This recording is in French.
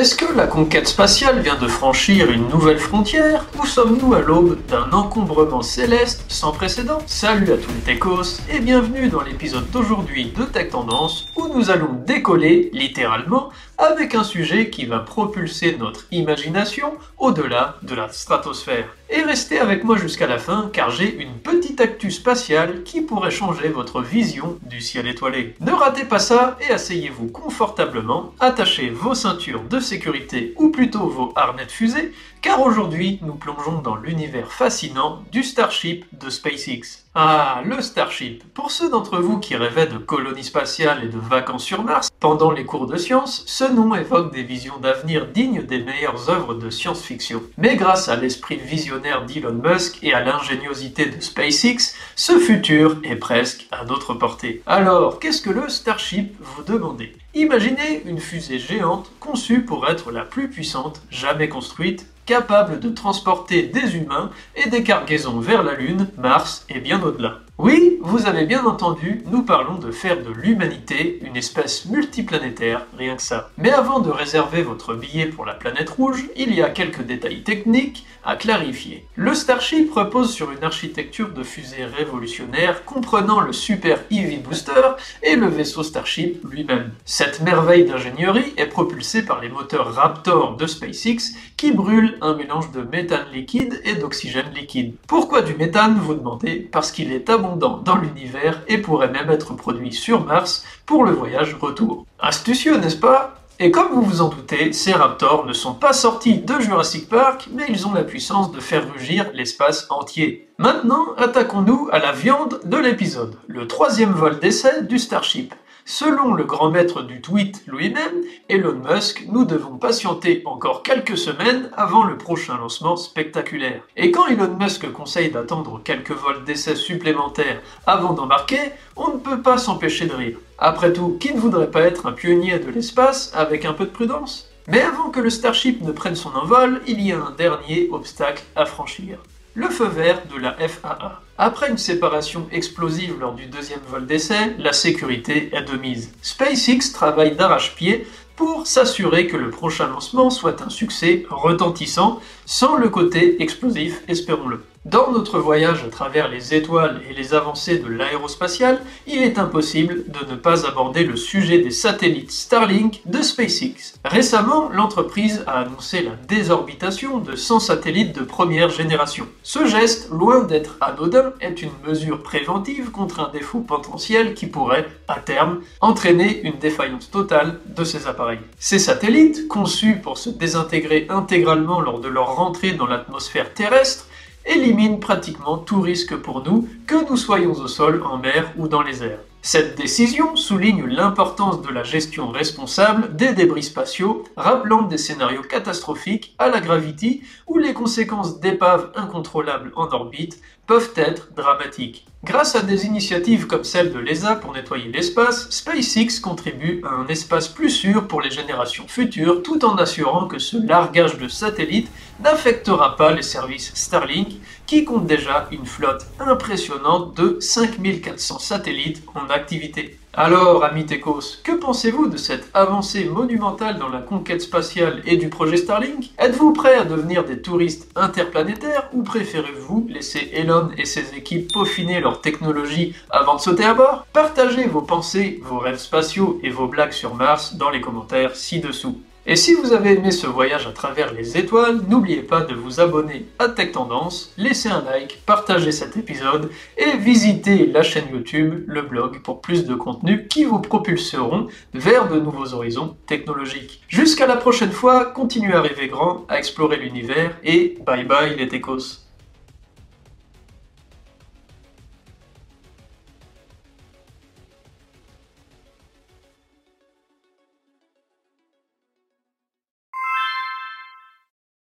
Est-ce que la conquête spatiale vient de franchir une nouvelle frontière ou sommes-nous à l'aube d'un encombrement céleste sans précédent? Salut à tous les techos et bienvenue dans l'épisode d'aujourd'hui de Tech Tendance où nous allons décoller littéralement avec un sujet qui va propulser notre imagination au-delà de la stratosphère. Et restez avec moi jusqu'à la fin car j'ai une petite actu spatiale qui pourrait changer votre vision du ciel étoilé. Ne ratez pas ça et asseyez-vous confortablement, attachez vos ceintures de sécurité ou plutôt vos harnais de fusée car aujourd'hui nous plongeons dans l'univers fascinant du Starship de SpaceX. Ah, le Starship. Pour ceux d'entre vous qui rêvaient de colonies spatiales et de vacances sur Mars pendant les cours de sciences, ce nom évoque des visions d'avenir dignes des meilleures œuvres de science-fiction. Mais grâce à l'esprit visionnaire d'Elon Musk et à l'ingéniosité de SpaceX, ce futur est presque à notre portée. Alors, qu'est-ce que le Starship vous demandez? Imaginez une fusée géante conçue pour être la plus puissante jamais construite capable de transporter des humains et des cargaisons vers la Lune, Mars et bien au-delà. Oui, vous avez bien entendu, nous parlons de faire de l'humanité une espèce multiplanétaire, rien que ça. Mais avant de réserver votre billet pour la planète rouge, il y a quelques détails techniques à clarifier. Le Starship repose sur une architecture de fusée révolutionnaire comprenant le Super Heavy Booster et le vaisseau Starship lui-même. Cette merveille d'ingénierie est propulsée par les moteurs Raptor de SpaceX qui brûlent un mélange de méthane liquide et d'oxygène liquide. Pourquoi du méthane, vous demandez? Parce qu'il est abondant dans l'univers et pourrait même être produit sur Mars pour le voyage retour. Astucieux, n'est-ce pas? Et comme vous vous en doutez, ces raptors ne sont pas sortis de Jurassic Park, mais ils ont la puissance de faire rugir l'espace entier. Maintenant, attaquons-nous à la viande de l'épisode, le troisième vol d'essai du Starship. Selon le grand maître du tweet lui-même, Elon Musk, nous devons patienter encore quelques semaines avant le prochain lancement spectaculaire. Et quand Elon Musk conseille d'attendre quelques vols d'essai supplémentaires avant d'embarquer, on ne peut pas s'empêcher de rire. Après tout, qui ne voudrait pas être un pionnier de l'espace avec un peu de prudence? Mais avant que le Starship ne prenne son envol, il y a un dernier obstacle à franchir le feu vert de la FAA. Après une séparation explosive lors du deuxième vol d'essai, la sécurité est de mise. SpaceX travaille d'arrache-pied pour s'assurer que le prochain lancement soit un succès retentissant, sans le côté explosif, espérons-le. Dans notre voyage à travers les étoiles et les avancées de l'aérospatiale, il est impossible de ne pas aborder le sujet des satellites Starlink de SpaceX. Récemment, l'entreprise a annoncé la désorbitation de 100 satellites de première génération. Ce geste, loin d'être anodin, est une mesure préventive contre un défaut potentiel qui pourrait, à terme, entraîner une défaillance totale de ces appareils. Ces satellites, conçus pour se désintégrer intégralement lors de leur rentrée dans l'atmosphère terrestre, élimine pratiquement tout risque pour nous, que nous soyons au sol, en mer ou dans les airs. Cette décision souligne l'importance de la gestion responsable des débris spatiaux, rappelant des scénarios catastrophiques à la Gravity où les conséquences d'épaves incontrôlables en orbite peuvent être dramatiques. Grâce à des initiatives comme celle de l'ESA pour nettoyer l'espace, SpaceX contribue à un espace plus sûr pour les générations futures tout en assurant que ce largage de satellites n'affectera pas les services Starlink qui comptent déjà une flotte impressionnante de 5400 satellites en activité. Alors, amis Techos, que pensez-vous de cette avancée monumentale dans la conquête spatiale et du projet Starlink? Êtes-vous prêts à devenir des touristes interplanétaires ou préférez-vous laisser Elon et ses équipes peaufiner leur technologie avant de sauter à bord? Partagez vos pensées, vos rêves spatiaux et vos blagues sur Mars dans les commentaires ci-dessous. Et si vous avez aimé ce voyage à travers les étoiles, n'oubliez pas de vous abonner à Tech Tendance, laisser un like, partager cet épisode et visiter la chaîne YouTube, le blog pour plus de contenus qui vous propulseront vers de nouveaux horizons technologiques. Jusqu'à la prochaine fois, continuez à rêver grand, à explorer l'univers et bye bye les techos.